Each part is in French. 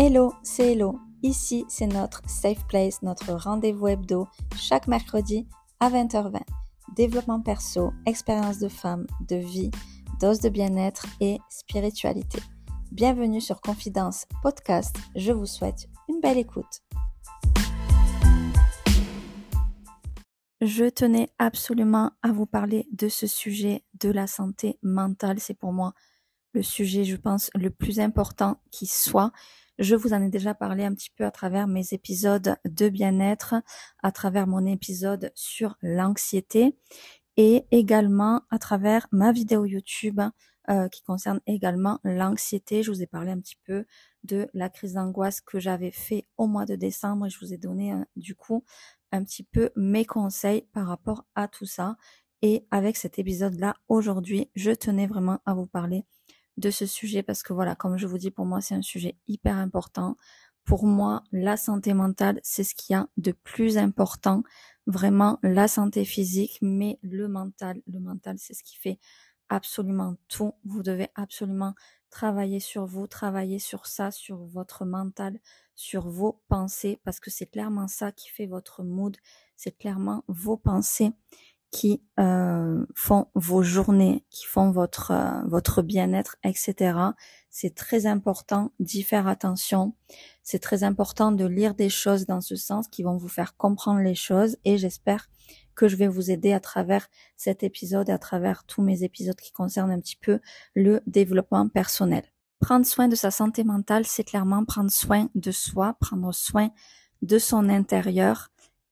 Hello, c'est Hello. Ici, c'est notre Safe Place, notre rendez-vous hebdo, chaque mercredi à 20h20. Développement perso, expérience de femme, de vie, dose de bien-être et spiritualité. Bienvenue sur Confidence Podcast. Je vous souhaite une belle écoute. Je tenais absolument à vous parler de ce sujet de la santé mentale. C'est pour moi le sujet, je pense, le plus important qui soit. Je vous en ai déjà parlé un petit peu à travers mes épisodes de bien-être, à travers mon épisode sur l'anxiété et également à travers ma vidéo YouTube euh, qui concerne également l'anxiété. Je vous ai parlé un petit peu de la crise d'angoisse que j'avais fait au mois de décembre et je vous ai donné euh, du coup un petit peu mes conseils par rapport à tout ça. Et avec cet épisode-là, aujourd'hui, je tenais vraiment à vous parler de ce sujet parce que voilà, comme je vous dis, pour moi, c'est un sujet hyper important. Pour moi, la santé mentale, c'est ce qu'il y a de plus important. Vraiment, la santé physique, mais le mental, le mental, c'est ce qui fait absolument tout. Vous devez absolument travailler sur vous, travailler sur ça, sur votre mental, sur vos pensées, parce que c'est clairement ça qui fait votre mood, c'est clairement vos pensées qui euh, font vos journées, qui font votre euh, votre bien-être, etc. C'est très important d'y faire attention. C'est très important de lire des choses dans ce sens qui vont vous faire comprendre les choses. Et j'espère que je vais vous aider à travers cet épisode et à travers tous mes épisodes qui concernent un petit peu le développement personnel. Prendre soin de sa santé mentale, c'est clairement prendre soin de soi, prendre soin de son intérieur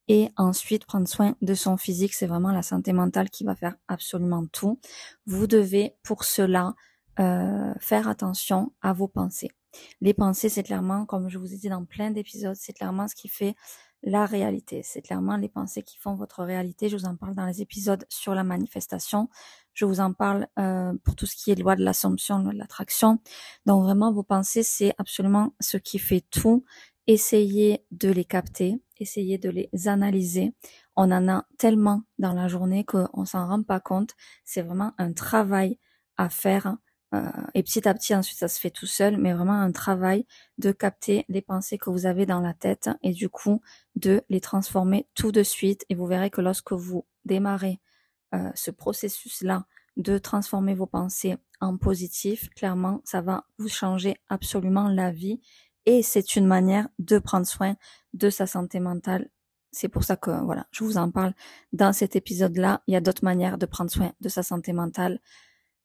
et ensuite prendre soin de son physique. C'est vraiment la santé mentale qui va faire absolument tout. Vous devez pour cela euh, faire attention à vos pensées. Les pensées, c'est clairement, comme je vous ai dit dans plein d'épisodes, c'est clairement ce qui fait la réalité. C'est clairement les pensées qui font votre réalité. Je vous en parle dans les épisodes sur la manifestation. Je vous en parle euh, pour tout ce qui est loi de l'assomption, loi de l'attraction. Donc vraiment, vos pensées, c'est absolument ce qui fait tout. Essayez de les capter, essayez de les analyser. On en a tellement dans la journée qu'on s'en rend pas compte. C'est vraiment un travail à faire. Euh, et petit à petit, ensuite, ça se fait tout seul, mais vraiment un travail de capter les pensées que vous avez dans la tête et du coup de les transformer tout de suite. Et vous verrez que lorsque vous démarrez euh, ce processus-là de transformer vos pensées en positif, clairement, ça va vous changer absolument la vie et c'est une manière de prendre soin de sa santé mentale. C'est pour ça que voilà, je vous en parle dans cet épisode-là. Il y a d'autres manières de prendre soin de sa santé mentale.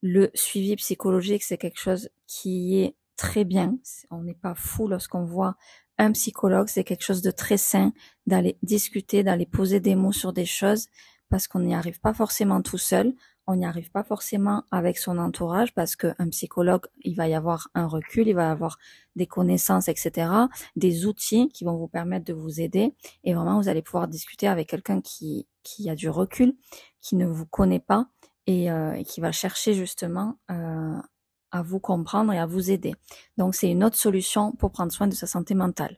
Le suivi psychologique, c'est quelque chose qui est très bien. On n'est pas fou lorsqu'on voit un psychologue. C'est quelque chose de très sain d'aller discuter, d'aller poser des mots sur des choses parce qu'on n'y arrive pas forcément tout seul on n'y arrive pas forcément avec son entourage parce qu'un psychologue, il va y avoir un recul, il va avoir des connaissances, etc., des outils qui vont vous permettre de vous aider. Et vraiment, vous allez pouvoir discuter avec quelqu'un qui, qui a du recul, qui ne vous connaît pas et, euh, qui va chercher justement euh, à vous comprendre et à vous aider. Donc, c'est une autre solution pour prendre soin de sa santé mentale.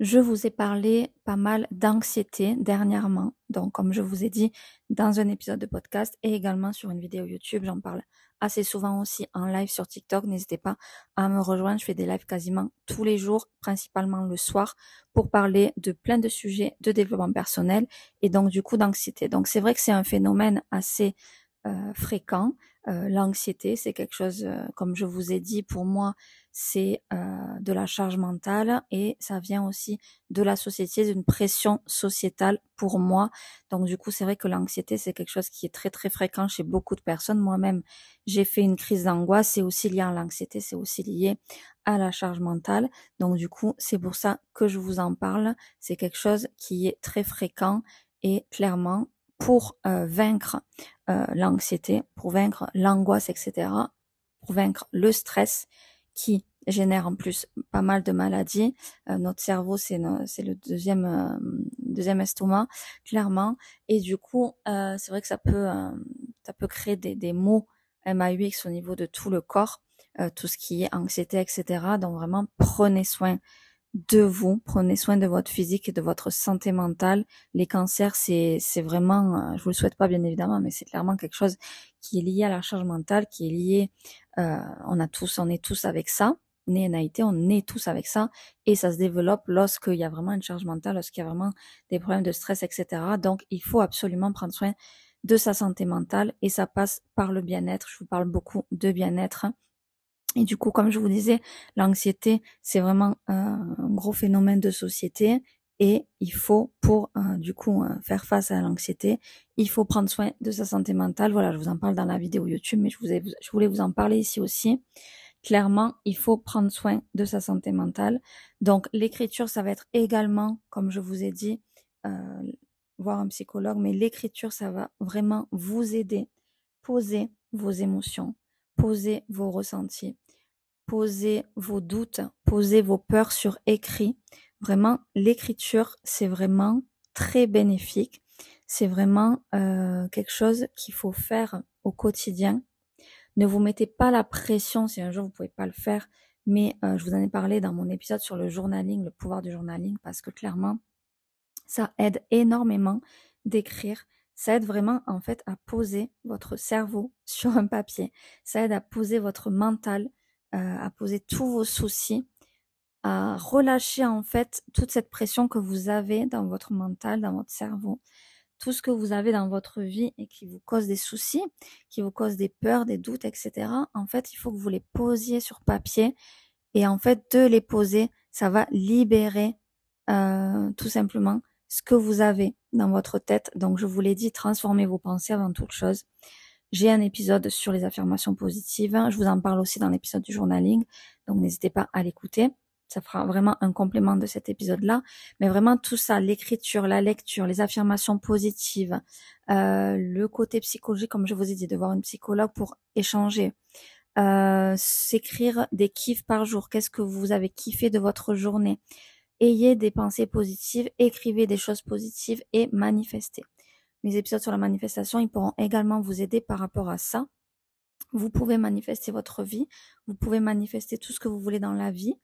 Je vous ai parlé pas mal d'anxiété dernièrement. Donc, comme je vous ai dit dans un épisode de podcast et également sur une vidéo YouTube, j'en parle assez souvent aussi en live sur TikTok. N'hésitez pas à me rejoindre. Je fais des lives quasiment tous les jours, principalement le soir, pour parler de plein de sujets de développement personnel et donc du coup d'anxiété. Donc, c'est vrai que c'est un phénomène assez euh, fréquent. Euh, l'anxiété, c'est quelque chose, euh, comme je vous ai dit, pour moi, c'est de la charge mentale et ça vient aussi de la société, d'une pression sociétale pour moi. Donc du coup, c'est vrai que l'anxiété, c'est quelque chose qui est très très fréquent chez beaucoup de personnes. Moi-même, j'ai fait une crise d'angoisse, c'est aussi lié à l'anxiété, c'est aussi lié à la charge mentale. Donc du coup, c'est pour ça que je vous en parle. C'est quelque chose qui est très fréquent et clairement, pour euh, vaincre euh, l'anxiété, pour vaincre l'angoisse, etc., pour vaincre le stress qui génère en plus pas mal de maladies. Euh, notre cerveau, c'est le deuxième deuxième estomac, clairement. Et du coup, c'est vrai que ça peut ça peut créer des, des maux MAUX au niveau de tout le corps, tout ce qui est anxiété, etc. Donc vraiment, prenez soin de vous, prenez soin de votre physique et de votre santé mentale. Les cancers, c'est c'est vraiment, euh, je vous le souhaite pas bien évidemment, mais c'est clairement quelque chose qui est lié à la charge mentale, qui est lié, euh, on a tous, on est tous avec ça. né naïté, on est tous avec ça et ça se développe lorsqu'il y a vraiment une charge mentale, lorsqu'il y a vraiment des problèmes de stress, etc. Donc, il faut absolument prendre soin de sa santé mentale et ça passe par le bien-être. Je vous parle beaucoup de bien-être. Et du coup, comme je vous disais, l'anxiété, c'est vraiment un gros phénomène de société et il faut, pour euh, du coup euh, faire face à l'anxiété, il faut prendre soin de sa santé mentale. Voilà, je vous en parle dans la vidéo YouTube, mais je, vous je voulais vous en parler ici aussi. Clairement, il faut prendre soin de sa santé mentale. Donc, l'écriture, ça va être également, comme je vous ai dit, euh, voir un psychologue, mais l'écriture, ça va vraiment vous aider. Poser vos émotions, poser vos ressentis, poser vos doutes, poser vos peurs sur écrit. Vraiment, l'écriture, c'est vraiment très bénéfique. C'est vraiment euh, quelque chose qu'il faut faire au quotidien. Ne vous mettez pas la pression si un jour vous pouvez pas le faire, mais euh, je vous en ai parlé dans mon épisode sur le journaling, le pouvoir du journaling, parce que clairement, ça aide énormément d'écrire. Ça aide vraiment en fait à poser votre cerveau sur un papier. Ça aide à poser votre mental, euh, à poser tous vos soucis, à relâcher en fait toute cette pression que vous avez dans votre mental, dans votre cerveau, tout ce que vous avez dans votre vie et qui vous cause des soucis, qui vous cause des peurs, des doutes, etc. En fait, il faut que vous les posiez sur papier et en fait de les poser, ça va libérer euh, tout simplement ce que vous avez dans votre tête. Donc, je vous l'ai dit, transformez vos pensées avant toute chose. J'ai un épisode sur les affirmations positives. Je vous en parle aussi dans l'épisode du journaling. Donc, n'hésitez pas à l'écouter. Ça fera vraiment un complément de cet épisode-là. Mais vraiment tout ça, l'écriture, la lecture, les affirmations positives, euh, le côté psychologique, comme je vous ai dit, de voir une psychologue pour échanger, euh, s'écrire des kiffs par jour. Qu'est-ce que vous avez kiffé de votre journée? Ayez des pensées positives, écrivez des choses positives et manifestez. Mes épisodes sur la manifestation, ils pourront également vous aider par rapport à ça. Vous pouvez manifester votre vie, vous pouvez manifester tout ce que vous voulez dans la vie,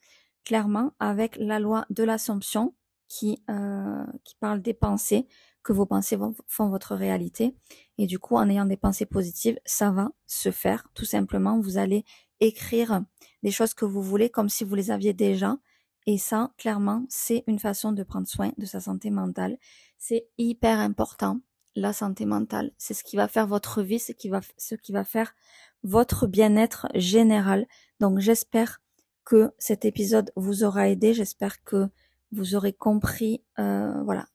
clairement avec la loi de l'assomption qui, euh, qui parle des pensées, que vos pensées font votre réalité. Et du coup, en ayant des pensées positives, ça va se faire. Tout simplement, vous allez écrire des choses que vous voulez comme si vous les aviez déjà. Et ça, clairement, c'est une façon de prendre soin de sa santé mentale. C'est hyper important, la santé mentale. C'est ce qui va faire votre vie, ce qui va, ce qui va faire votre bien-être général. Donc, j'espère que cet épisode vous aura aidé. J'espère que vous aurez compris, euh, voilà,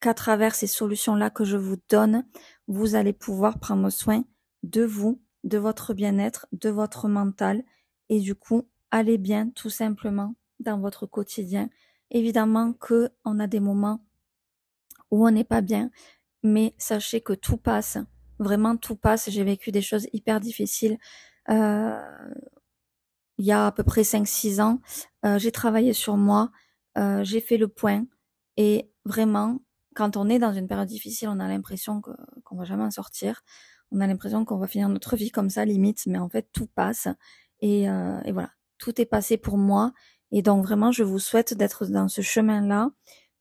qu'à travers ces solutions-là que je vous donne, vous allez pouvoir prendre soin de vous, de votre bien-être, de votre mental, et du coup, allez bien tout simplement dans votre quotidien. Évidemment que on a des moments où on n'est pas bien, mais sachez que tout passe. Vraiment, tout passe. J'ai vécu des choses hyper difficiles. Euh, il y a à peu près 5-6 ans, euh, j'ai travaillé sur moi, euh, j'ai fait le point. Et vraiment, quand on est dans une période difficile, on a l'impression qu'on va jamais en sortir. On a l'impression qu'on va finir notre vie comme ça, limite. Mais en fait, tout passe. Et, et voilà, tout est passé pour moi. Et donc vraiment, je vous souhaite d'être dans ce chemin-là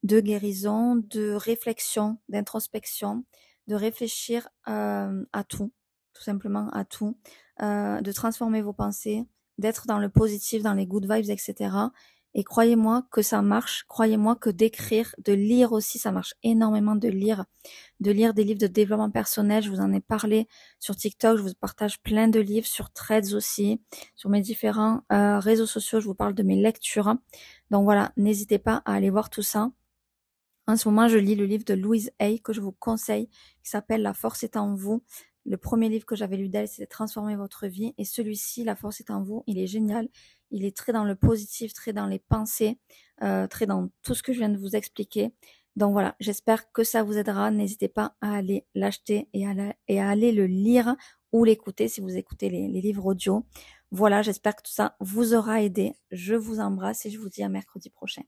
de guérison, de réflexion, d'introspection, de réfléchir euh, à tout, tout simplement à tout, euh, de transformer vos pensées, d'être dans le positif, dans les good vibes, etc. Et croyez-moi que ça marche. Croyez-moi que d'écrire, de lire aussi, ça marche énormément de lire, de lire des livres de développement personnel. Je vous en ai parlé sur TikTok. Je vous partage plein de livres sur Threads aussi, sur mes différents euh, réseaux sociaux. Je vous parle de mes lectures. Donc voilà, n'hésitez pas à aller voir tout ça. En ce moment, je lis le livre de Louise Hay que je vous conseille, qui s'appelle La force est en vous. Le premier livre que j'avais lu d'elle, c'était Transformer votre vie. Et celui-ci, La force est en vous, il est génial. Il est très dans le positif, très dans les pensées, euh, très dans tout ce que je viens de vous expliquer. Donc voilà, j'espère que ça vous aidera. N'hésitez pas à aller l'acheter et, à aller le lire ou l'écouter si vous écoutez les, les livres audio. Voilà, j'espère que tout ça vous aura aidé. Je vous embrasse et je vous dis à mercredi prochain.